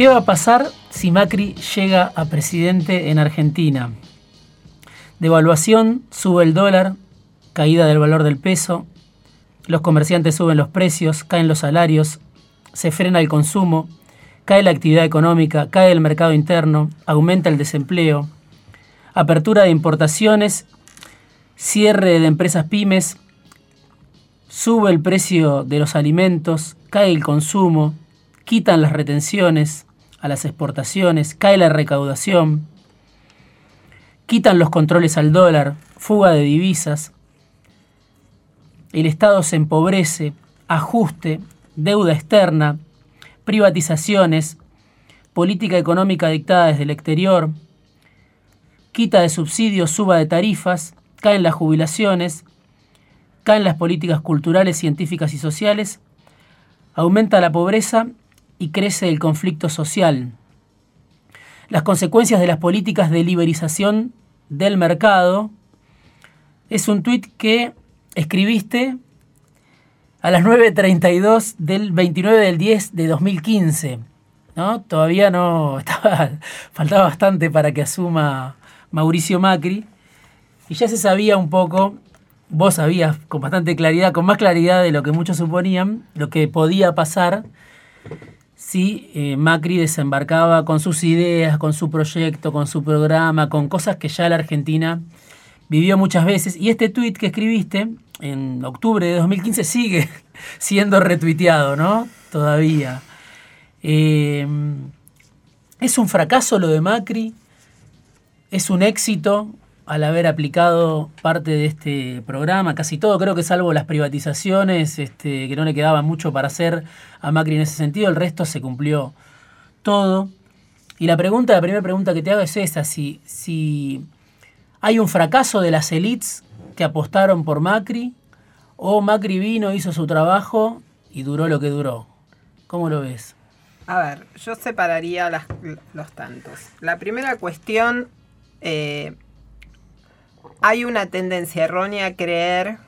¿Qué va a pasar si Macri llega a presidente en Argentina? Devaluación, sube el dólar, caída del valor del peso, los comerciantes suben los precios, caen los salarios, se frena el consumo, cae la actividad económica, cae el mercado interno, aumenta el desempleo, apertura de importaciones, cierre de empresas pymes, sube el precio de los alimentos, cae el consumo, quitan las retenciones a las exportaciones, cae la recaudación, quitan los controles al dólar, fuga de divisas, el Estado se empobrece, ajuste, deuda externa, privatizaciones, política económica dictada desde el exterior, quita de subsidios, suba de tarifas, caen las jubilaciones, caen las políticas culturales, científicas y sociales, aumenta la pobreza y crece el conflicto social. Las consecuencias de las políticas de liberización del mercado es un tuit que escribiste a las 9.32 del 29 del 10 de 2015. ¿no? Todavía no estaba, faltaba bastante para que asuma Mauricio Macri. Y ya se sabía un poco, vos sabías con bastante claridad, con más claridad de lo que muchos suponían, lo que podía pasar si eh, Macri desembarcaba con sus ideas, con su proyecto, con su programa, con cosas que ya la Argentina vivió muchas veces. Y este tuit que escribiste en octubre de 2015 sigue siendo retuiteado, ¿no? Todavía. Eh, ¿Es un fracaso lo de Macri? ¿Es un éxito al haber aplicado parte de este programa? Casi todo, creo que salvo las privatizaciones, este, que no le quedaba mucho para hacer a Macri en ese sentido, el resto se cumplió todo. Y la pregunta, la primera pregunta que te hago es esa, si, si ¿Hay un fracaso de las élites que apostaron por Macri? ¿O Macri vino, hizo su trabajo y duró lo que duró? ¿Cómo lo ves? A ver, yo separaría los tantos. La primera cuestión, eh, hay una tendencia errónea a creer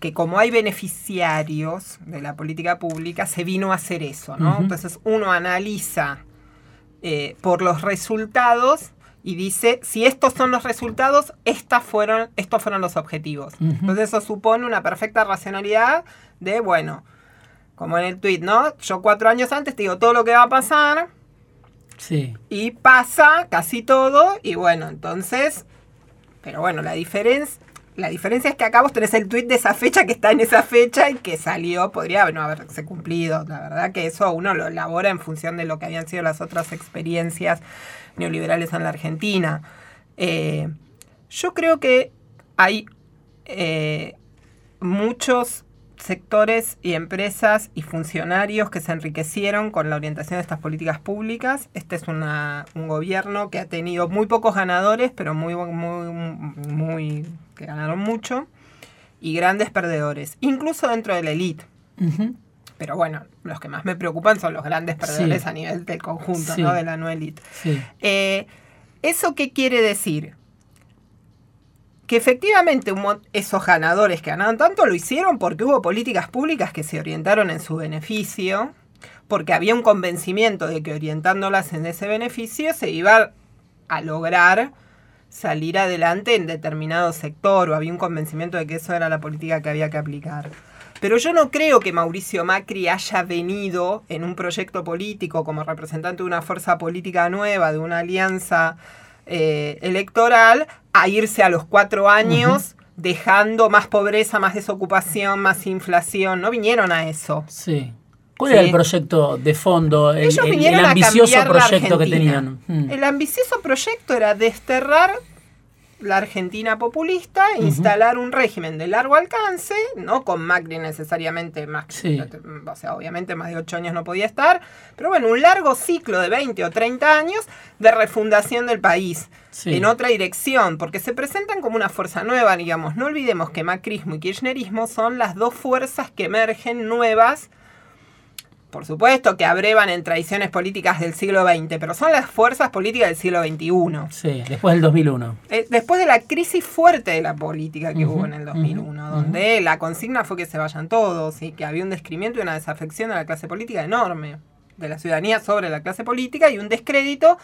que como hay beneficiarios de la política pública, se vino a hacer eso, ¿no? Entonces uno analiza eh, por los resultados y dice, si estos son los resultados, estas fueron, estos fueron los objetivos. Entonces eso supone una perfecta racionalidad de, bueno, como en el tweet, ¿no? Yo cuatro años antes te digo todo lo que va a pasar. Sí. Y pasa casi todo. Y bueno, entonces. Pero bueno, la diferencia. La diferencia es que acá vos tenés el tweet de esa fecha que está en esa fecha y que salió, podría no haberse cumplido. La verdad que eso uno lo elabora en función de lo que habían sido las otras experiencias neoliberales en la Argentina. Eh, yo creo que hay eh, muchos sectores y empresas y funcionarios que se enriquecieron con la orientación de estas políticas públicas. Este es un gobierno que ha tenido muy pocos ganadores, pero muy, muy, muy, que ganaron mucho, y grandes perdedores, incluso dentro de la élite. Pero bueno, los que más me preocupan son los grandes perdedores a nivel del conjunto, ¿no? De la no élite. Eh, ¿Eso qué quiere decir? Que efectivamente esos ganadores que ganaron tanto lo hicieron porque hubo políticas públicas que se orientaron en su beneficio, porque había un convencimiento de que orientándolas en ese beneficio se iba a lograr salir adelante en determinado sector o había un convencimiento de que eso era la política que había que aplicar. Pero yo no creo que Mauricio Macri haya venido en un proyecto político como representante de una fuerza política nueva, de una alianza eh, electoral, a irse a los cuatro años. dejando más pobreza, más desocupación, más inflación. No vinieron a eso. Sí. ¿Cuál era el proyecto de fondo, el, ambicioso proyecto que tenían? Hmm. El ambicioso proyecto era desterrar la Argentina populista, instalar un régimen de largo alcance, no con Macri necesariamente, más, o sea, obviamente más de ocho años no podía estar, pero bueno, un largo ciclo de 20 o 30 años de refundación del país en otra dirección, porque se presentan como una fuerza nueva, digamos. No olvidemos que macrismo y kirchnerismo son las dos fuerzas que emergen nuevas por supuesto que abrevan en tradiciones políticas del siglo XX, pero son las fuerzas políticas del siglo XXI. Sí, después del 2001. Eh, después de la crisis fuerte de la política que hubo en el 2001, donde la consigna fue que se vayan todos y que había un descrimiento y una desafección de la clase política enorme. de la ciudadanía sobre la clase política y un descrédito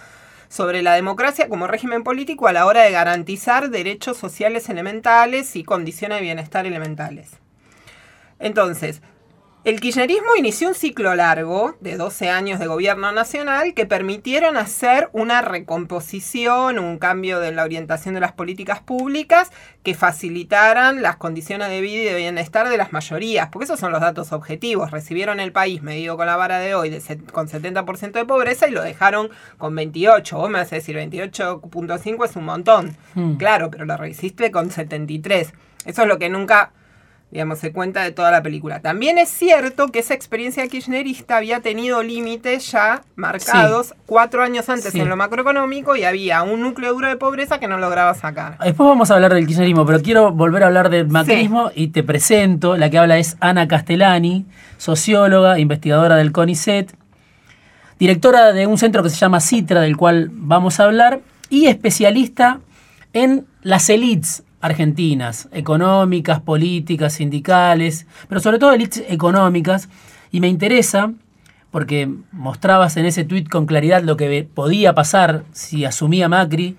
sobre la democracia como régimen político a la hora de garantizar derechos sociales elementales y condiciones de bienestar elementales. Entonces, el kirchnerismo inició un ciclo largo de 12 años de gobierno nacional que permitieron hacer una recomposición, un cambio de la orientación de las políticas públicas que facilitaran las condiciones de vida y de bienestar de las mayorías, porque esos son los datos objetivos. Recibieron el país medido con la vara de hoy con 70% de pobreza y lo dejaron con 28. Vos me vas a decir 28.5 es un montón. Hmm. Claro, pero lo recibiste con 73. Eso es lo que nunca digamos, se cuenta de toda la película. También es cierto que esa experiencia kirchnerista había tenido límites ya marcados cuatro años antes en lo macroeconómico y había un núcleo duro de pobreza que no lograba sacar. Después vamos a hablar del kirchnerismo, pero quiero volver a hablar del macrismo y te presento, la que habla es Ana Castellani, socióloga, investigadora del CONICET, directora de un centro que se llama Citra, del cual vamos a hablar, y especialista en las elites argentinas, económicas, políticas, sindicales, pero sobre todo élites económicas. Y me interesa, porque mostrabas en ese tuit con claridad lo que podía pasar si asumía Macri,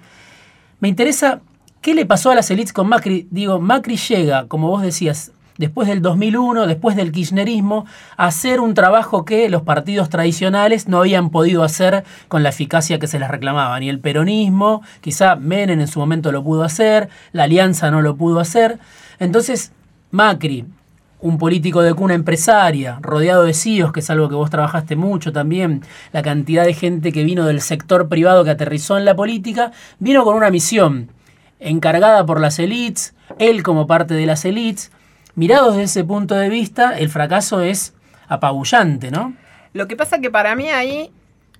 me interesa qué le pasó a las élites con Macri. Digo, Macri llega, como vos decías, después del 2001, después del kirchnerismo, hacer un trabajo que los partidos tradicionales no habían podido hacer con la eficacia que se les reclamaba. Ni el peronismo, quizá Menem en su momento lo pudo hacer, la alianza no lo pudo hacer. Entonces, Macri, un político de cuna empresaria, rodeado de CIOs, que es algo que vos trabajaste mucho también, la cantidad de gente que vino del sector privado que aterrizó en la política, vino con una misión encargada por las élites, él como parte de las élites, mirado desde ese punto de vista, el fracaso es apabullante, ¿no? Lo que pasa que para mí ahí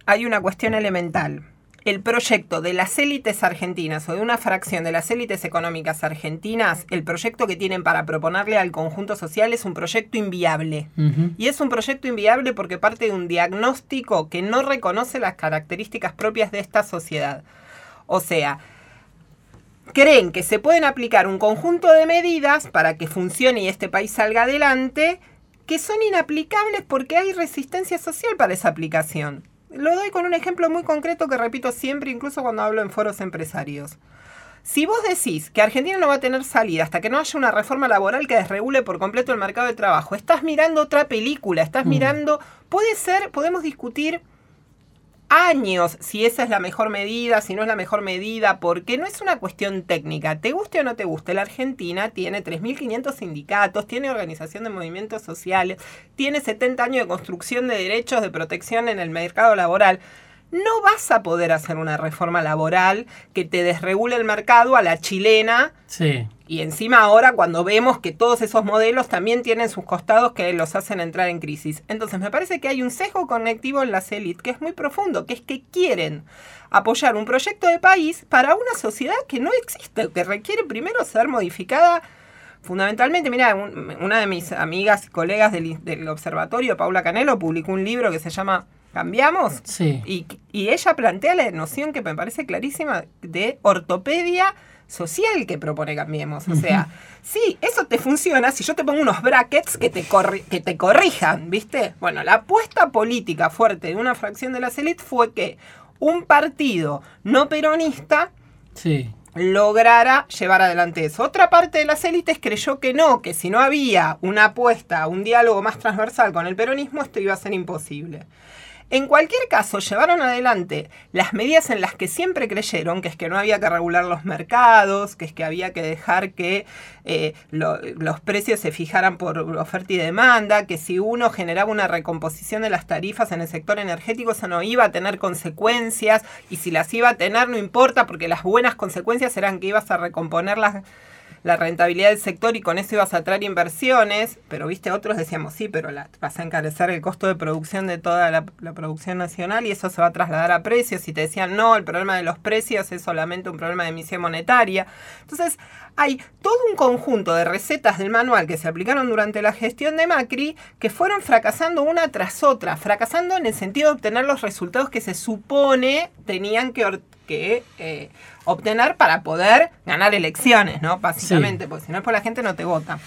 hay una cuestión elemental. El proyecto de las élites argentinas o de una fracción de las élites económicas argentinas, el proyecto que tienen para proponerle al conjunto social es un proyecto inviable. Y es un proyecto inviable porque parte de un diagnóstico que no reconoce las características propias de esta sociedad. O sea, creen que se pueden aplicar un conjunto de medidas para que funcione y este país salga adelante, que son inaplicables porque hay resistencia social para esa aplicación. Lo doy con un ejemplo muy concreto que repito siempre, incluso cuando hablo en foros empresarios. Si vos decís que Argentina no va a tener salida hasta que no haya una reforma laboral que desregule por completo el mercado de trabajo, estás mirando otra película, estás mm. mirando, puede ser, podemos discutir años si esa es la mejor medida, si no es la mejor medida, porque no es una cuestión técnica. Te guste o no te guste, la Argentina tiene 3.500 sindicatos, tiene organización de movimientos sociales, tiene 70 años de construcción de derechos de protección en el mercado laboral. No vas a poder hacer una reforma laboral que te desregule el mercado a la chilena. Sí. Y encima ahora cuando vemos que todos esos modelos también tienen sus costados que los hacen entrar en crisis. Entonces me parece que hay un sesgo conectivo en las élites que es muy profundo, que es que quieren apoyar un proyecto de país para una sociedad que no existe, que requiere primero ser modificada fundamentalmente. Mira, una de mis amigas y colegas del, del observatorio, Paula Canelo, publicó un libro que se llama ¿Cambiamos? Sí. Y, y ella plantea la noción que me parece clarísima de ortopedia social que propone Cambiemos. O sea, sí, eso te funciona si yo te pongo unos brackets que te, que te corrijan, ¿viste? Bueno, la apuesta política fuerte de una fracción de las élites fue que un partido no peronista sí. lograra llevar adelante eso. Otra parte de las élites creyó que no, que si no había una apuesta, un diálogo más transversal con el peronismo, esto iba a ser imposible. En cualquier caso, llevaron adelante las medidas en las que siempre creyeron, que es que no había que regular los mercados, que es que había que dejar que eh, los precios se fijaran por oferta y demanda, que si uno generaba una recomposición de las tarifas en el sector energético, eso no iba a tener consecuencias, y si las iba a tener no importa, porque las buenas consecuencias eran que ibas a recomponer las la rentabilidad del sector y con eso ibas a traer inversiones, pero viste, otros decíamos, sí, pero la, vas a encarecer el costo de producción de toda la, producción nacional y eso se va a trasladar a precios y te decían, no, el problema de los precios es solamente un problema de emisión monetaria. Entonces, hay todo un conjunto de recetas del manual que se aplicaron durante la gestión de Macri que fueron fracasando una tras otra, fracasando en el sentido de obtener los resultados que se supone tenían que, que eh, obtener para poder ganar elecciones, ¿no? Básicamente, porque si no es por la gente no te vota.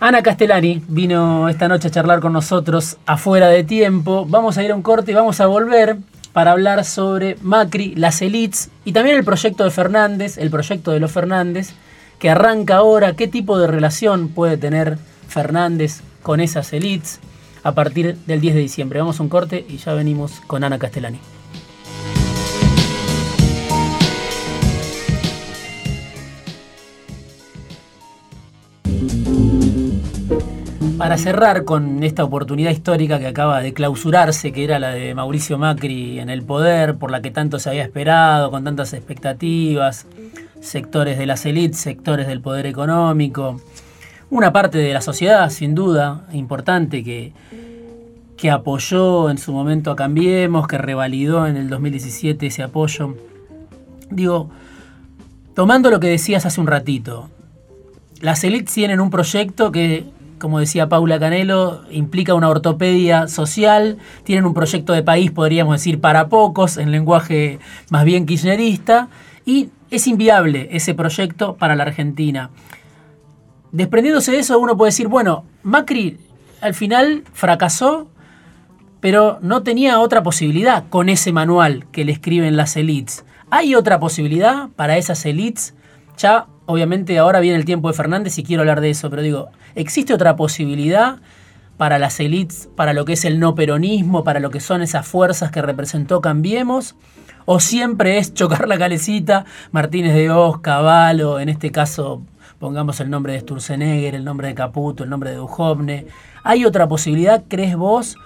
Ana Castellani vino esta noche a charlar con nosotros afuera de tiempo. Vamos a ir a un corte y vamos a volver para hablar sobre Macri, las elites y también el proyecto de Fernández, el proyecto de los Fernández, que arranca ahora, qué tipo de relación puede tener Fernández con esas elites a partir del 10 de diciembre. Vamos a un corte y ya venimos con Ana Castellani. Para cerrar con esta oportunidad histórica que acaba de clausurarse, que era la de Mauricio Macri en el poder, por la que tanto se había esperado, con tantas expectativas, sectores de las élites, sectores del poder económico, una parte de la sociedad, sin duda, importante, que, que apoyó en su momento a Cambiemos, que revalidó en el 2017 ese apoyo. Digo, tomando lo que decías hace un ratito, las élites tienen un proyecto que como decía Paula Canelo, implica una ortopedia social, tienen un proyecto de país, podríamos decir, para pocos, en lenguaje más bien kirchnerista, y es inviable ese proyecto para la Argentina. Desprendiéndose de eso, uno puede decir, bueno, Macri al final fracasó, pero no tenía otra posibilidad con ese manual que le escriben las elites. ¿Hay otra posibilidad para esas elites? Ya, obviamente, ahora viene el tiempo de Fernández y quiero hablar de eso, pero digo, ¿Existe otra posibilidad para las élites, para lo que es el no peronismo, para lo que son esas fuerzas que representó Cambiemos? ¿O siempre es chocar la calecita, Martínez de Oz, Caballo, en este caso pongamos el nombre de Sturzenegger, el nombre de Caputo, el nombre de Duhovne? ¿Hay otra posibilidad, crees vos,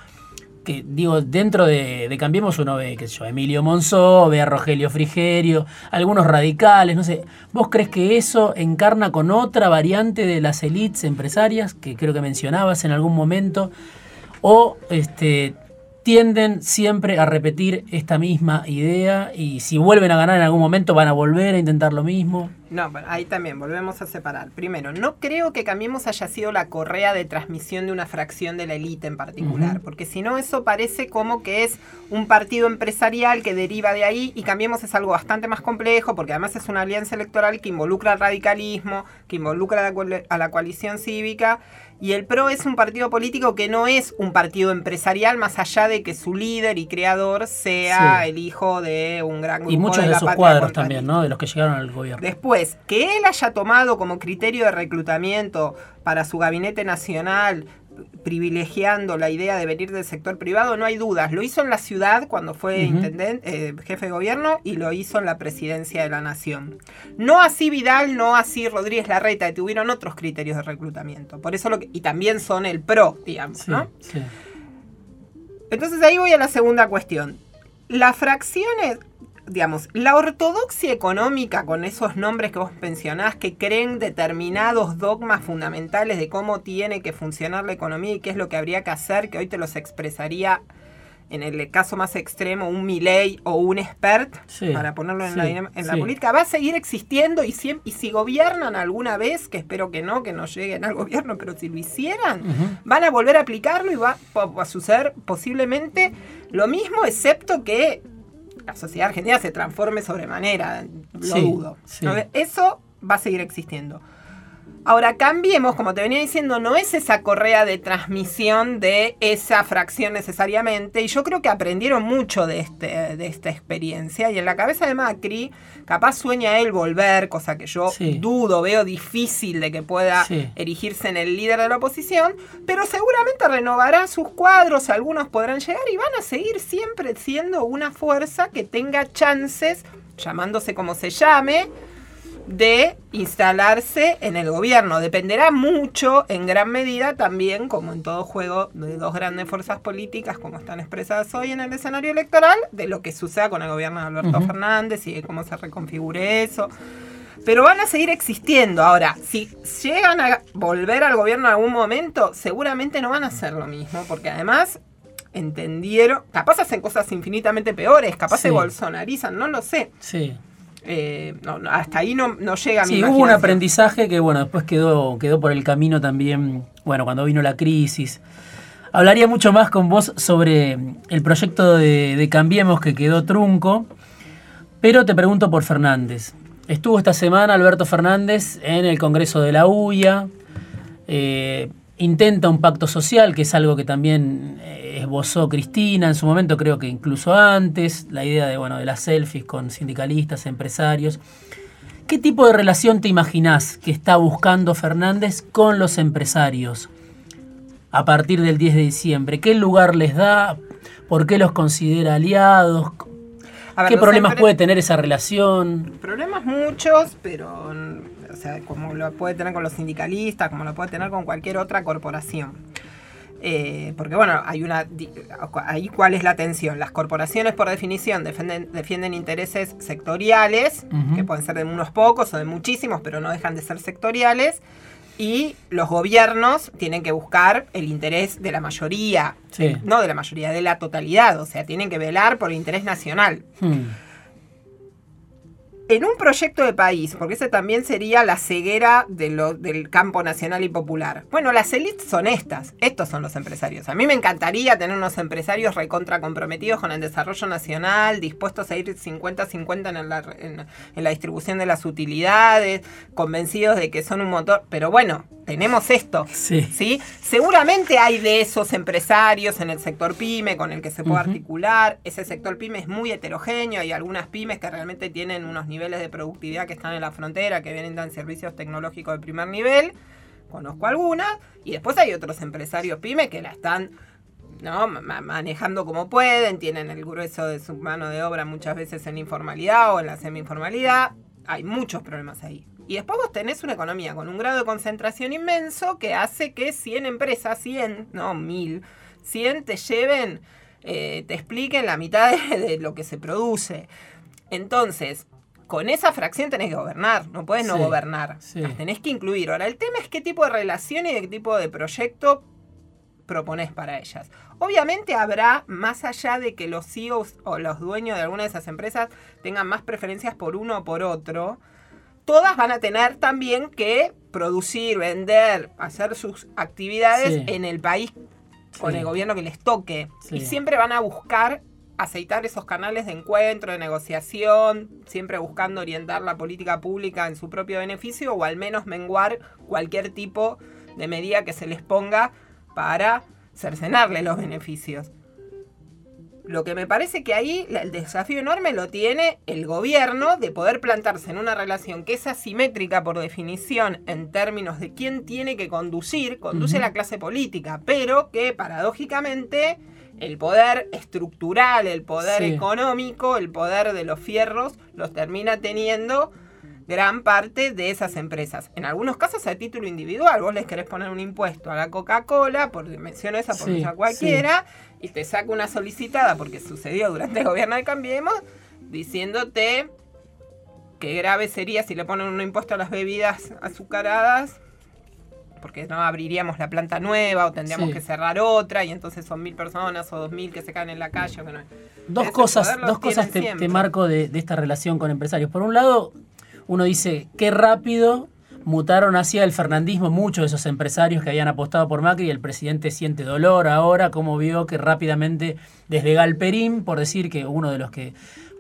que digo, dentro de, Cambiemos uno ve, qué sé yo, Emilio Monzó, ve a Rogelio Frigerio, algunos radicales, no sé. ¿Vos crees que eso encarna con otra variante de las élites empresarias que creo que mencionabas en algún momento? ¿O este, tienden siempre a repetir esta misma idea y si vuelven a ganar en algún momento van a volver a intentar lo mismo. No, ahí también volvemos a separar. Primero, no creo que Cambiemos haya sido la correa de transmisión de una fracción de la élite en particular, porque si no eso parece como que es un partido empresarial que deriva de ahí y Cambiemos es algo bastante más complejo porque además es una alianza electoral que involucra al radicalismo, que involucra a la coalición cívica y el PRO es un partido político que no es un partido empresarial, más allá de que su líder y creador sea el hijo de un gran grupo Y muchos de, sus cuadros también, ¿no? De los que llegaron al gobierno. Después, que él haya tomado como criterio de reclutamiento para su gabinete nacional privilegiando la idea de venir del sector privado, no hay dudas. Lo hizo en la ciudad cuando fue intendente, eh, jefe de gobierno y lo hizo en la presidencia de la nación. No así Vidal, no así Rodríguez Larreta, que tuvieron otros criterios de reclutamiento. Por eso lo y también son el pro, digamos, ¿no? Entonces ahí voy a la segunda cuestión. Las fracciones, digamos, la ortodoxia económica con esos nombres que vos mencionás que creen determinados dogmas fundamentales de cómo tiene que funcionar la economía y qué es lo que habría que hacer, que hoy te los expresaría en el caso más extremo, un Milley o un expert, para ponerlo en, la, política, va a seguir existiendo y, si, y si gobiernan alguna vez, que espero que no, que no lleguen al gobierno, pero si lo hicieran, van a volver a aplicarlo y va, a suceder posiblemente lo mismo, excepto que la sociedad argentina se transforme sobremanera, lo dudo. Eso va a seguir existiendo. Ahora, cambiemos, como te venía diciendo, no es esa correa de transmisión de esa fracción necesariamente, y yo creo que aprendieron mucho de, este, de esta experiencia, y en la cabeza de Macri, capaz sueña él volver, cosa que yo dudo, veo difícil de que pueda erigirse en el líder de la oposición, pero seguramente renovará sus cuadros, algunos podrán llegar y van a seguir siempre siendo una fuerza que tenga chances, llamándose como se llame, de instalarse en el gobierno. Dependerá mucho, en gran medida, también, como en todo juego de dos grandes fuerzas políticas, como están expresadas hoy en el escenario electoral, de lo que suceda con el gobierno de Alberto Fernández y de cómo se reconfigure eso. Pero van a seguir existiendo. Ahora, si llegan a volver al gobierno en algún momento, seguramente no van a hacer lo mismo, porque además entendieron, capaz hacen cosas infinitamente peores, capaz se bolsonarizan, no lo sé. Sí. Eh, hasta ahí no, no llega mi Sí, hubo un aprendizaje que, bueno, después quedó, quedó por el camino también, bueno, cuando vino la crisis. Hablaría mucho más con vos sobre el proyecto de, de Cambiemos que quedó trunco, pero te pregunto por Fernández. Estuvo esta semana Alberto Fernández en el Congreso de la UIA, eh, intenta un pacto social, que es algo que también eh, esbozó Cristina en su momento, creo que incluso antes, la idea de, bueno, de las selfies con sindicalistas, empresarios. ¿Qué tipo de relación te imaginás que está buscando Fernández con los empresarios a partir del 10 de diciembre? ¿Qué lugar les da? ¿Por qué los considera aliados? Ver, ¿Qué problemas puede tener esa relación? Problemas muchos, pero sea, como lo puede tener con los sindicalistas, como lo puede tener con cualquier otra corporación. Eh, porque bueno, hay una ahí cuál es la tensión. Las corporaciones por definición defienden, defienden intereses sectoriales, que pueden ser de unos pocos o de muchísimos, pero no dejan de ser sectoriales. Y los gobiernos tienen que buscar el interés de la mayoría, Sí. no de la mayoría, de la totalidad. O sea, tienen que velar por el interés nacional. Hmm. En un proyecto de país, porque ese también sería la ceguera de lo- del campo nacional y popular. Bueno, las élites son estas, estos son los empresarios. A mí me encantaría tener unos empresarios recontra comprometidos con el desarrollo nacional, dispuestos a ir 50-50 en la, en- en la distribución de las utilidades, convencidos de que son un motor. Pero bueno, tenemos esto. Sí. ¿sí? Seguramente hay de esos empresarios en el sector pyme con el que se puede articular. Ese sector pyme es muy heterogéneo. Hay algunas pymes que realmente tienen unos niveles de productividad que están en la frontera, que vienen dan servicios tecnológicos de primer nivel. Conozco algunas. Y después hay otros empresarios pyme que la están manejando como pueden, tienen el grueso de su mano de obra muchas veces en informalidad o en la semi-informalidad. Hay muchos problemas ahí. Y después vos tenés una economía con un grado de concentración inmenso que hace que 100 empresas, 100, no 1000, 100 te lleven, eh, te expliquen la mitad de lo que se produce. Entonces, con esa fracción tenés que gobernar, no puedes no gobernar. sí. Las tenés que incluir. Ahora, el tema es qué tipo de relación y de qué tipo de proyecto propones para ellas. Obviamente habrá, más allá de que los CEOs o los dueños de alguna de esas empresas tengan más preferencias por uno o por otro, todas van a tener también que producir, vender, hacer sus actividades Sí. en el país con el gobierno que les toque. Y siempre van a buscar aceitar esos canales de encuentro, de negociación, siempre buscando orientar la política pública en su propio beneficio o al menos menguar cualquier tipo de medida que se les ponga para cercenarle los beneficios. Lo que me parece que ahí el desafío enorme lo tiene el gobierno de poder plantarse en una relación que es asimétrica por definición en términos de quién tiene que conducir, conduce la clase política, pero que paradójicamente el poder estructural, el poder Sí. económico, el poder de los fierros los termina teniendo gran parte de esas empresas. En algunos casos a título individual, vos les querés poner un impuesto a la Coca-Cola, por menciono esa por Sí, cualquiera, y te saca una solicitada, porque sucedió durante el gobierno de Cambiemos, diciéndote que grave sería si le ponen un impuesto a las bebidas azucaradas, porque no abriríamos la planta nueva o tendríamos Sí. que cerrar otra, y entonces son mil personas o dos mil que se caen en la calle. Dos cosas, dos cosas te, marco de, de esta relación con empresarios. Por un lado, uno dice, qué rápido mutaron hacia el fernandismo muchos de esos empresarios que habían apostado por Macri y el presidente siente dolor ahora, como vio que rápidamente desde Galperín, por decir que uno de los que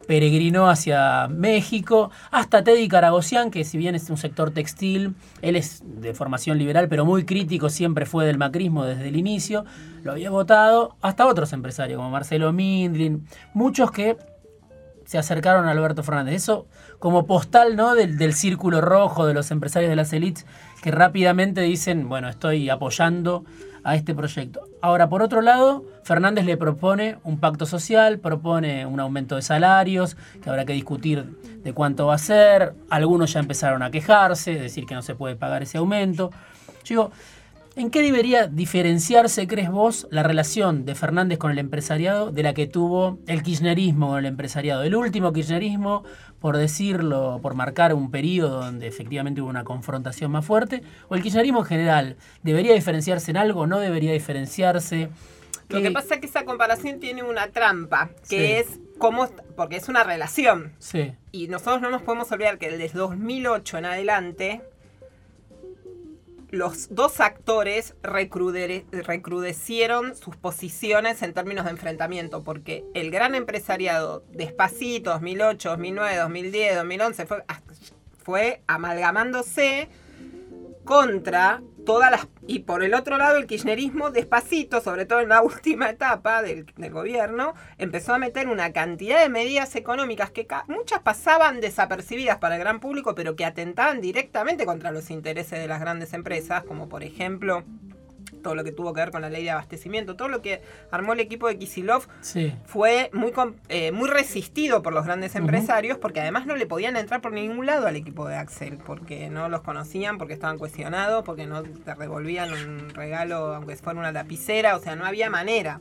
peregrinó hacia México, hasta Teddy Caragosian, que si bien es un sector textil, él es de formación liberal, pero muy crítico, siempre fue del macrismo desde el inicio, lo había votado, hasta otros empresarios como Marcelo Mindlin, muchos que se acercaron a Alberto Fernández. Eso como postal ¿no? del, del círculo rojo de los empresarios de las élites que rápidamente dicen, bueno, estoy apoyando a este proyecto. Ahora, por otro lado, Fernández le propone un pacto social, propone un aumento de salarios, que habrá que discutir de cuánto va a ser. Algunos ya empezaron a quejarse, decir que no se puede pagar ese aumento. Yo digo, ¿En qué debería diferenciarse, crees vos, la relación de Fernández con el empresariado de la que tuvo el kirchnerismo con el empresariado? El último kirchnerismo, por decirlo, por marcar un periodo donde efectivamente hubo una confrontación más fuerte, o el kirchnerismo en general, ¿debería diferenciarse en algo? ¿No debería diferenciarse? Lo ¿Qué- que pasa es que esa comparación tiene una trampa, que Sí. es cómo, porque es una relación. Sí, Y nosotros no nos podemos olvidar que desde 2008 en adelante, los dos actores recrude- recrudecieron sus posiciones en términos de enfrentamiento, porque el gran empresariado, despacito, 2008, 2009, 2010, 2011, fue, fue amalgamándose contra todas las y por el otro lado el kirchnerismo despacito, sobre todo en la última etapa del, del gobierno, empezó a meter una cantidad de medidas económicas que muchas pasaban desapercibidas para el gran público, pero que atentaban directamente contra los intereses de las grandes empresas, como por ejemplo todo lo que tuvo que ver con la ley de abastecimiento, todo lo que armó el equipo de Kisilov Sí. fue muy, eh, muy resistido por los grandes empresarios porque además no le podían entrar por ningún lado al equipo de Axel, porque no los conocían, porque estaban cuestionados, porque no te revolvían un regalo aunque fuera una lapicera, o sea, no había manera.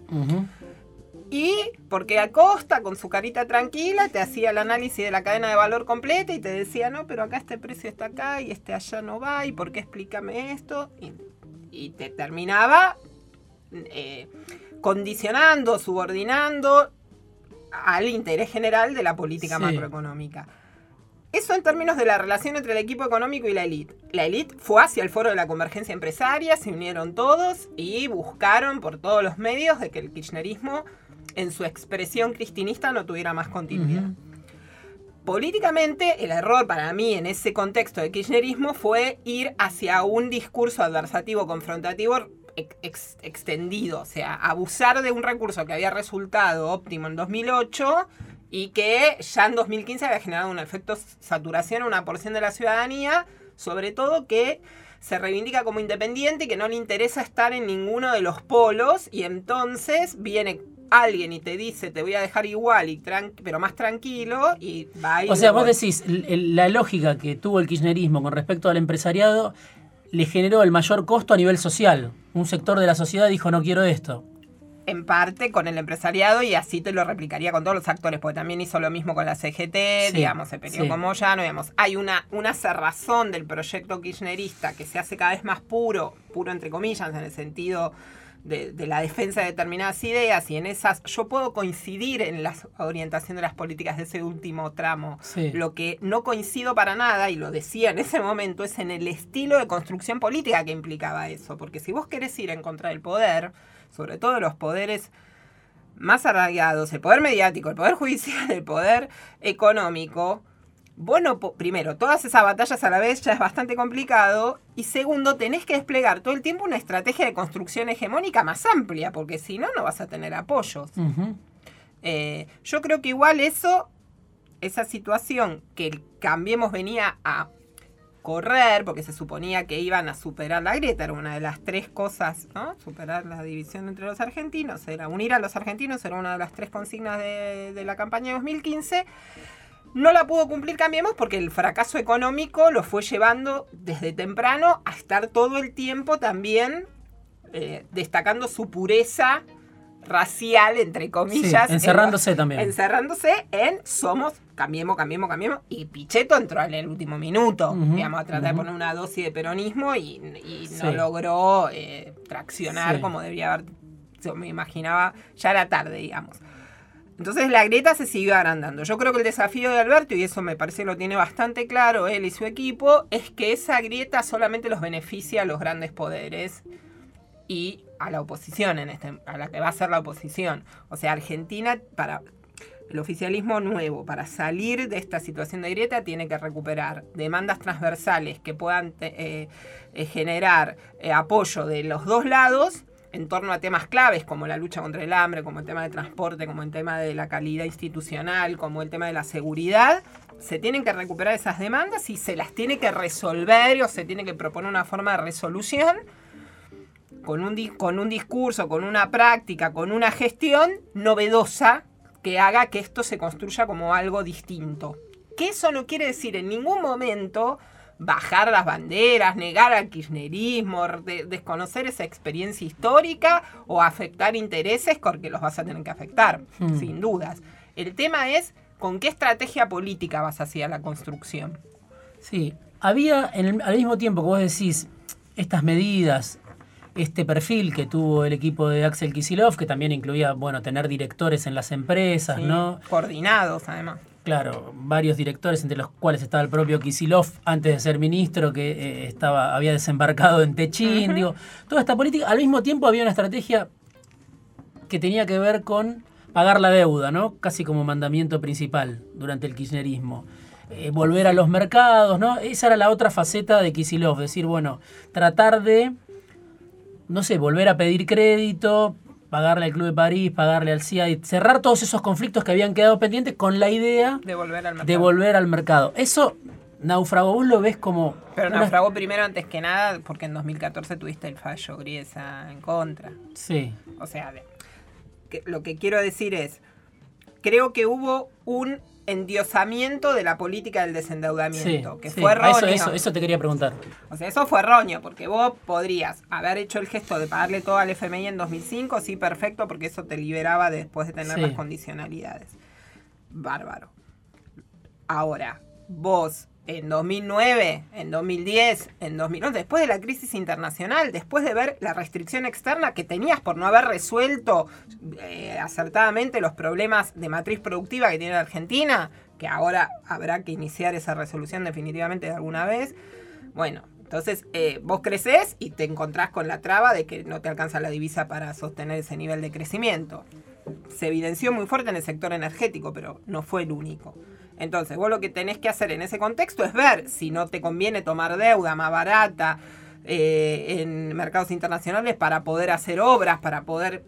Y porque Acosta, con su carita tranquila, te hacía el análisis de la cadena de valor completa y te decía, no, pero acá este precio está acá y este allá no va, y por qué explícame esto. Y, y te terminaba eh, condicionando, subordinando al interés general de la política Sí. macroeconómica. Eso en términos de la relación entre el equipo económico y la élite. La élite fue hacia el foro de la convergencia empresaria, se unieron todos y buscaron por todos los medios de que el kirchnerismo, en su expresión cristinista, no tuviera más continuidad. Políticamente, el error para mí en ese contexto de kirchnerismo fue ir hacia un discurso adversativo confrontativo ex- ex- extendido, o sea, abusar de un recurso que había resultado óptimo en 2008 y que ya en 2015 había generado un efecto saturación a una porción de la ciudadanía, sobre todo que se reivindica como independiente y que no le interesa estar en ninguno de los polos y entonces viene alguien y te dice te voy a dejar igual y pero más tranquilo y va y O sea, vos decís, la lógica que tuvo el kirchnerismo con respecto al empresariado le generó el mayor costo a nivel social. Un sector de la sociedad dijo, no quiero esto. en parte con el empresariado y así te lo replicaría con todos los actores, porque también hizo lo mismo con la CGT, Sí, digamos, se peleó sí. con Moyano, digamos. Hay una, una cerrazón del proyecto kirchnerista que se hace cada vez más puro, puro entre comillas, en el sentido de, de la defensa de determinadas ideas y en esas yo puedo coincidir en la orientación de las políticas de ese último tramo. Sí. Lo que no coincido para nada, y lo decía en ese momento, es en el estilo de construcción política que implicaba eso. Porque si vos querés ir en contra del poder, sobre todo los poderes más arraigados, el poder mediático, el poder judicial, el poder económico, bueno, primero, todas esas batallas a la vez ya es bastante complicado. Y segundo, tenés que desplegar todo el tiempo una estrategia de construcción hegemónica más amplia, porque si no, no vas a tener apoyos. Eh, yo creo que igual eso, esa situación que el Cambiemos venía a correr, porque se suponía que iban a superar la grieta, era una de las tres cosas, ¿no? Superar la división entre los argentinos, era unir a los argentinos, era una de las tres consignas de, de la campaña de 2015. No la pudo cumplir Cambiemos porque el fracaso económico lo fue llevando desde temprano a estar todo el tiempo también eh, destacando su pureza racial, entre comillas. Sí, encerrándose en- también. Encerrándose en somos, cambiemos, cambiemos, cambiemos. Y Pichetto entró en el último minuto, Ujú, digamos, a tratar de poner una dosis de peronismo y, y no Sí. logró eh, traccionar Sí. como debería haber, yo me imaginaba, ya era tarde, digamos. Entonces la grieta se siguió agrandando. Yo creo que el desafío de Alberto, y eso me parece lo tiene bastante claro él y su equipo, es que esa grieta solamente los beneficia a los grandes poderes y a la oposición, en este, a la que va a ser la oposición. O sea, Argentina, para el oficialismo nuevo, para salir de esta situación de grieta, tiene que recuperar demandas transversales que puedan eh, eh, generar eh, apoyo de los dos lados en torno a temas claves como la lucha contra el hambre, como el tema de transporte, como el tema de la calidad institucional, como el tema de la seguridad, se tienen que recuperar esas demandas y se las tiene que resolver o se tiene que proponer una forma de resolución con un, con un discurso, con una práctica, con una gestión novedosa que haga que esto se construya como algo distinto. Que eso no quiere decir en ningún momento bajar las banderas, negar al kirchnerismo, de- desconocer esa experiencia histórica o afectar intereses porque los vas a tener que afectar, Hmm. sin dudas. El tema es con qué estrategia política vas hacia la construcción. Sí, había en el- al mismo tiempo que vos decís estas medidas, este perfil que tuvo el equipo de Axel Kisilov, que también incluía, bueno, tener directores en las empresas, Sí, ¿no? Coordinados, además. Claro, varios directores, entre los cuales estaba el propio Kisilov, antes de ser ministro, que eh, estaba, había desembarcado en Techín. Digo, toda esta política, al mismo tiempo había una estrategia que tenía que ver con pagar la deuda, ¿no? Casi como mandamiento principal durante el kirchnerismo. eh, volver a los mercados, ¿no? Esa era la otra faceta de Kisilov, decir, bueno, tratar de, no sé, volver a pedir crédito, pagarle al Club de París, pagarle al CIA, cerrar todos esos conflictos que habían quedado pendientes con la idea de volver al mercado. De volver al mercado. Eso naufragó, vos lo ves como... Pero naufragó primero antes que nada porque en 2014 tuviste el fallo Griesa en contra. Sí. O sea, lo que quiero decir es, creo que hubo un endiosamiento de la política del desendeudamiento, que fue erróneo. Eso, eso, te quería preguntar. O sea, eso fue erróneo, porque vos podrías haber hecho el gesto de pagarle todo al FMI en 2005, sí, perfecto, porque eso te liberaba después de tener las condicionalidades. Bárbaro. Ahora, vos en 2009, en 2010, en 2011, después de la crisis internacional, después de ver la restricción externa que tenías por no haber resuelto eh, acertadamente los problemas de matriz productiva que tiene la Argentina, que ahora habrá que iniciar esa resolución definitivamente de alguna vez. Bueno, entonces eh, vos creces y te encontrás con la traba de que no te alcanza la divisa para sostener ese nivel de crecimiento. Se evidenció muy fuerte en el sector energético, pero no fue el único. Entonces, vos lo que tenés que hacer en ese contexto es ver si no te conviene tomar deuda más barata eh, en mercados internacionales para poder hacer obras, para poder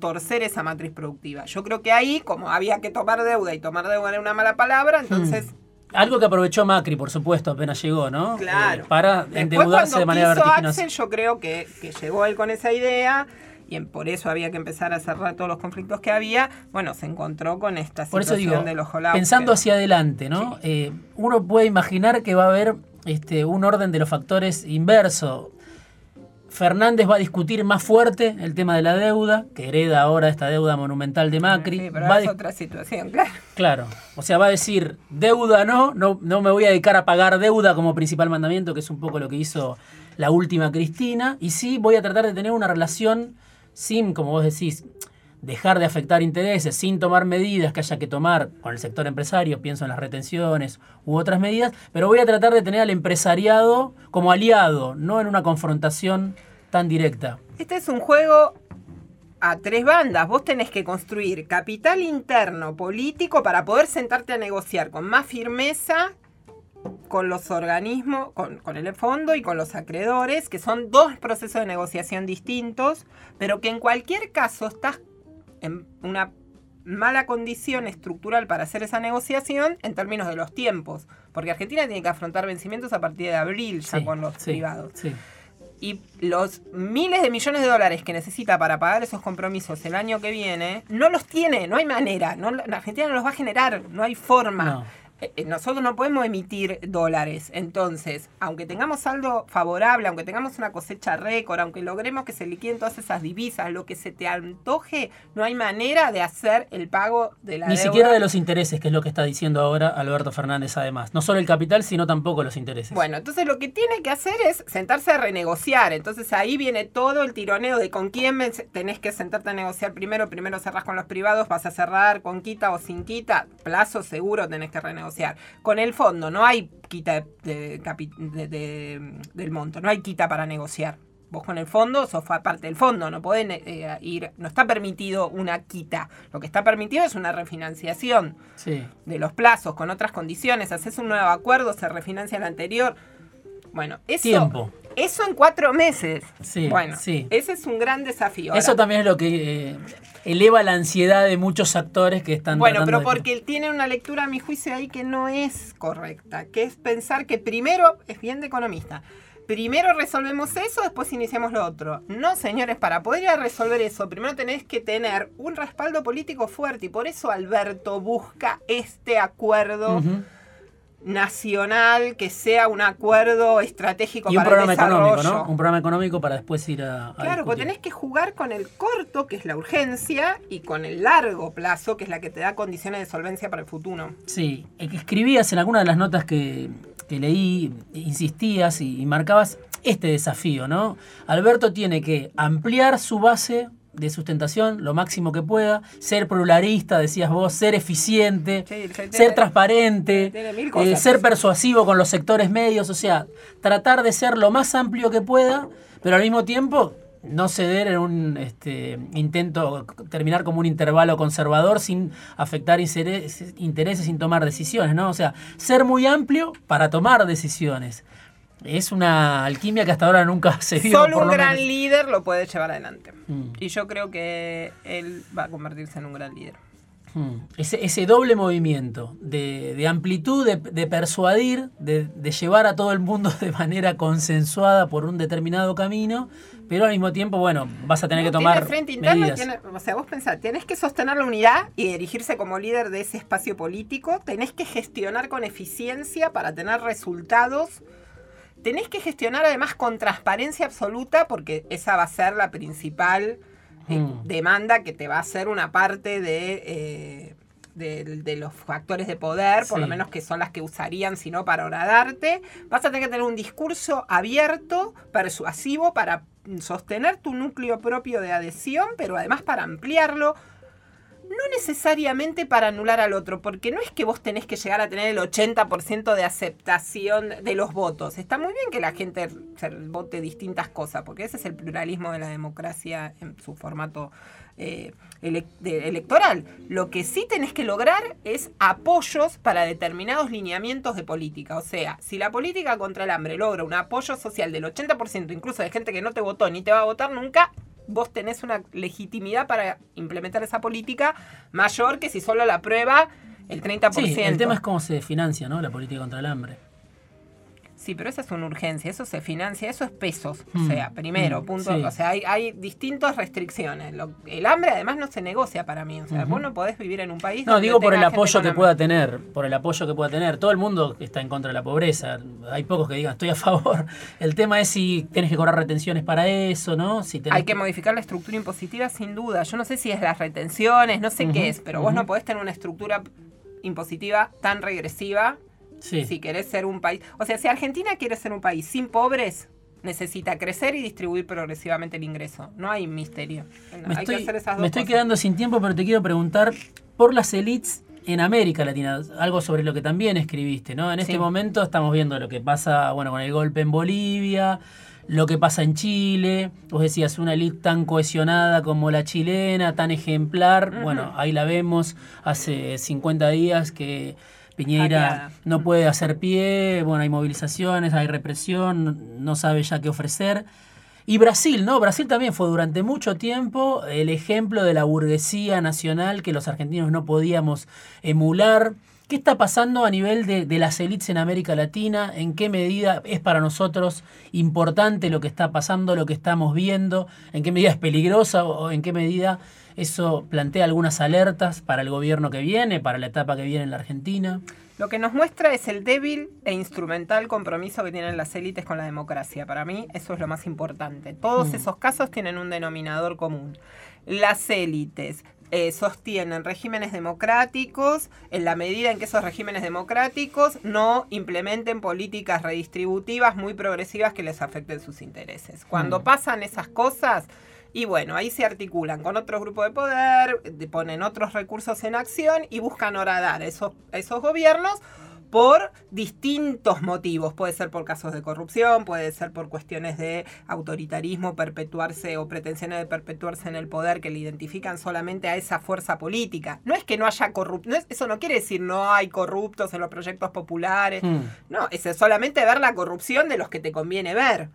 torcer esa matriz productiva. Yo creo que ahí, como había que tomar deuda y tomar deuda era una mala palabra, entonces... Hmm. Algo que aprovechó Macri, por supuesto, apenas llegó, ¿no? Claro. Eh, para endeudarse de manera vertiginosa. yo creo que, que llegó él con esa idea y por eso había que empezar a cerrar todos los conflictos que había, bueno, se encontró con esta situación de los Pensando hacia adelante, ¿no? Eh, uno puede imaginar que va a haber este, un orden de los factores inverso. Fernández va a discutir más fuerte el tema de la deuda, que hereda ahora esta deuda monumental de Macri. Sí, pero es otra situación, claro. Claro, o sea, va a decir, deuda no, no, no me voy a dedicar a pagar deuda como principal mandamiento, que es un poco lo que hizo la última Cristina, y sí voy a tratar de tener una relación sin, como vos decís, dejar de afectar intereses, sin tomar medidas que haya que tomar con el sector empresario, pienso en las retenciones u otras medidas, pero voy a tratar de tener al empresariado como aliado, no en una confrontación tan directa. Este es un juego a tres bandas. Vos tenés que construir capital interno político para poder sentarte a negociar con más firmeza con los organismos, con, el fondo y con los acreedores, que son dos procesos de negociación distintos, pero que en cualquier caso estás en una mala condición estructural para hacer esa negociación en términos de los tiempos, porque Argentina tiene que afrontar vencimientos a partir de abril ya con los privados. Y los miles de millones de dólares que necesita para pagar esos compromisos el año que viene, no los tiene, no hay manera. No, la Argentina no los va a generar, no hay forma. Nosotros no podemos emitir dólares. Entonces, aunque tengamos saldo favorable, aunque tengamos una cosecha récord, aunque logremos que se liquiden todas esas divisas, lo que se te antoje, no hay manera de hacer el pago de la Ni siquiera de los intereses, que es lo que está diciendo ahora Alberto Fernández además. No solo el capital, sino tampoco los intereses. Bueno, entonces lo que tiene que hacer es sentarse a renegociar. Entonces ahí viene todo el tironeo de con quién tenés que sentarte a negociar primero. Primero cerrás con los privados, vas a cerrar con quita o sin quita. Plazo seguro tenés que renegociar con el fondo no hay quita del monto, no hay quita para negociar. Vos con el fondo sos parte del fondo, no pueden eh, ir, no está permitido una quita. Lo que está permitido es una refinanciación de los plazos con otras condiciones. Haces un nuevo acuerdo, se refinancia el anterior. Bueno, eso, Tiempo. eso en cuatro meses. Sí, bueno, sí. ese es un gran desafío. eso también es lo que eh, eleva la ansiedad de muchos actores que están... Bueno, pero porque él tiene una lectura, a mi juicio, ahí que no es correcta, que es pensar que primero, es bien de economista, primero resolvemos eso, después iniciamos lo otro. No, señores, para poder resolver eso, primero tenés que tener un respaldo político fuerte y por eso Alberto busca este acuerdo nacional que sea un acuerdo estratégico y un programa económico, ¿no? Un programa económico para después ir a. claro, porque tenés que jugar con el corto, que es la urgencia, y con el largo plazo, que es la que te da condiciones de solvencia para el futuro. Sí, escribías en alguna de las notas que, leí, insistías y marcabas este desafío, ¿no? Alberto tiene que ampliar su base de sustentación lo máximo que pueda, ser pluralista, decías vos, ser eficiente, ser transparente, eh, ser persuasivo con los sectores medios, o sea, tratar de ser lo más amplio que pueda, pero al mismo tiempo no ceder en un este, intento, terminar como un intervalo conservador sin afectar intereses, intereses, sin tomar decisiones, ¿no? O sea, ser muy amplio para tomar decisiones. Es una alquimia que hasta ahora nunca se vio. Solo un gran líder lo puede llevar adelante. Mm. Y yo creo que él va a convertirse en un gran líder. Mm. Ese, doble movimiento de, amplitud, de, persuadir, de, llevar a todo el mundo de manera consensuada por un determinado camino, pero al mismo tiempo, bueno, vas a tener que tomar. frente interno, o sea, vos pensás, tenés que sostener la unidad y dirigirse como líder de ese espacio político, tenés que gestionar con eficiencia para tener resultados. Tenés que gestionar además con transparencia absoluta, porque esa va a ser la principal eh, mm. demanda que te va a hacer una parte de, eh, de, los factores de poder, por lo menos que son las que usarían, si no para horadarte. Vas a tener que tener un discurso abierto, persuasivo, para sostener tu núcleo propio de adhesión, pero además para ampliarlo no necesariamente para anular al otro, porque no es que vos tenés que llegar a tener el 80% de aceptación de los votos. Está muy bien que la gente vote distintas cosas, porque ese es el pluralismo de la democracia en su formato eh, electoral. Lo que sí tenés que lograr es apoyos para determinados lineamientos de política. O sea, si la política contra el hambre logra un apoyo social del 80%, incluso de gente que no te votó ni te va a votar nunca, vos tenés una legitimidad para implementar esa política mayor que si solo la prueba el 30%. Sí, el tema es cómo se financia ¿no? la política contra el hambre. Sí, pero esa es una urgencia, eso se financia, eso es pesos. O mm. sea, primero, mm, punto. O sea, hay, hay distintas restricciones. el hambre además no se negocia para mí. O sea, vos no podés vivir en un país. No, digo por el apoyo que pueda tener, por el apoyo que pueda tener. Todo el mundo está en contra de la pobreza. Hay pocos que digan estoy a favor. El tema es si tienes que cobrar retenciones para eso, ¿no? Si Hay que modificar la estructura impositiva sin duda. Yo no sé si es las retenciones, no sé qué es, pero vos no podés tener una estructura impositiva tan regresiva si querés ser un país. O sea, si Argentina quiere ser un país sin pobres, necesita crecer y distribuir progresivamente el ingreso. No hay misterio. Me estoy, me estoy quedando sin tiempo, pero te quiero preguntar por las elites en América Latina, algo sobre lo que también escribiste, ¿no? En este momento estamos viendo lo que pasa, bueno, con el golpe en Bolivia, lo que pasa en Chile, vos decías una élite tan cohesionada como la chilena, tan ejemplar, bueno, ahí la vemos hace 50 días que Piñera no puede hacer pie, bueno, hay movilizaciones, hay represión, no sabe ya qué ofrecer. Y Brasil, ¿no? Brasil también fue durante mucho tiempo el ejemplo de la burguesía nacional que los argentinos no podíamos emular. ¿Qué está pasando a nivel de, de, las élites en América Latina? ¿En qué medida es para nosotros importante lo que está pasando, lo que estamos viendo? ¿En qué medida es peligrosa o en qué medida eso plantea algunas alertas para el gobierno que viene, para la etapa que viene en la Argentina. Lo que nos muestra es el débil e instrumental compromiso que tienen las élites con la democracia. Para mí eso es lo más importante. Todos mm. esos casos tienen un denominador común. Las élites eh, sostienen regímenes democráticos en la medida en que esos regímenes democráticos no implementen políticas redistributivas muy progresivas que les afecten sus intereses. Cuando mm. pasan esas cosas, y bueno, ahí se articulan con otros grupos de poder, ponen otros recursos en acción y buscan horadar esos, esos gobiernos por distintos motivos. Puede ser por casos de corrupción, puede ser por cuestiones de autoritarismo, perpetuarse o pretensiones de perpetuarse en el poder que le identifican solamente a esa fuerza política. No es que no haya corruptos, eso no quiere decir no hay corruptos en los proyectos populares. Hmm. No, es solamente ver la corrupción de los que te conviene ver.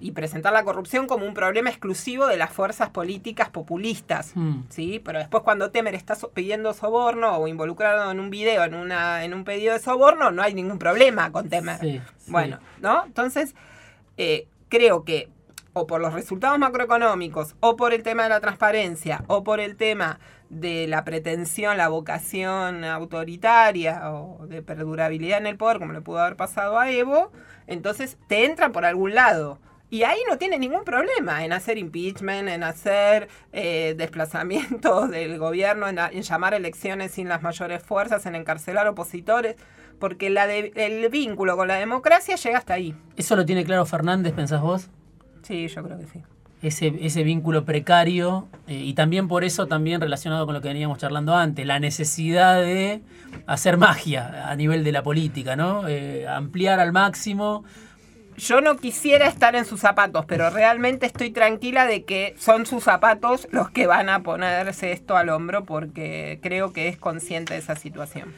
Y presentar la corrupción como un problema exclusivo de las fuerzas políticas populistas. Hmm. ¿sí? Pero después cuando Temer está pidiendo soborno o involucrado en un video, en, una, en un pedido de soborno, no hay ningún problema con Temer. Bueno, ¿no? Entonces, eh, creo que o por los resultados macroeconómicos, o por el tema de la transparencia, o por el tema de la pretensión, la vocación autoritaria o de perdurabilidad en el poder, como le pudo haber pasado a Evo, entonces te entran por algún lado. Y ahí no tiene ningún problema en hacer impeachment, en hacer eh, desplazamientos del gobierno, en, llamar elecciones sin las mayores fuerzas, en encarcelar opositores, porque la el vínculo con la democracia llega hasta ahí. ¿Eso lo tiene claro Fernández, pensás vos? Sí, yo creo que sí. Ese, ese vínculo precario eh, y también por eso, también relacionado con lo que veníamos charlando antes, la necesidad de hacer magia a nivel de la política, ¿no? Eh, ampliar al máximo yo no quisiera estar en sus zapatos, pero realmente estoy tranquila de que son sus zapatos los que van a ponerse esto al hombro porque creo que es consciente de esa situación.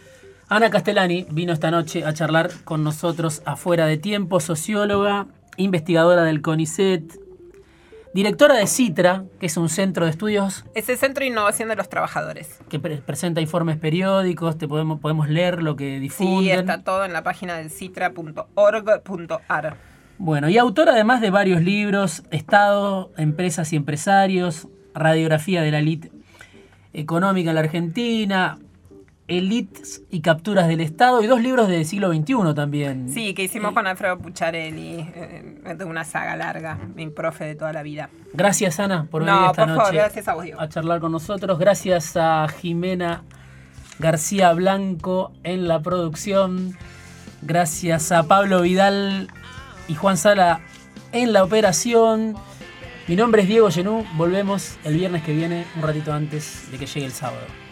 Ana Castellani vino esta noche a charlar con nosotros afuera de tiempo, socióloga, investigadora del CONICET, directora de CITRA, que es un centro de estudios. Es el Centro de Innovación de los Trabajadores. Que presenta informes periódicos, te podemos, podemos leer lo que difunden. Sí, está todo en la página del citra.org.ar. Bueno, y autora además de varios libros, Estado, Empresas y Empresarios, Radiografía de la Elite Económica en la Argentina, Elites y Capturas del Estado y dos libros del siglo XXI también. Sí, que hicimos con Alfredo Pucharelli, eh, de una saga larga, mi profe de toda la vida. Gracias Ana por venir esta noche gracias a, vos, a charlar con nosotros. Gracias a Jimena García Blanco en la producción. Gracias a Pablo Vidal y Juan Sala en la operación. Mi nombre es Diego Genú. Volvemos el viernes que viene, un ratito antes de que llegue el sábado.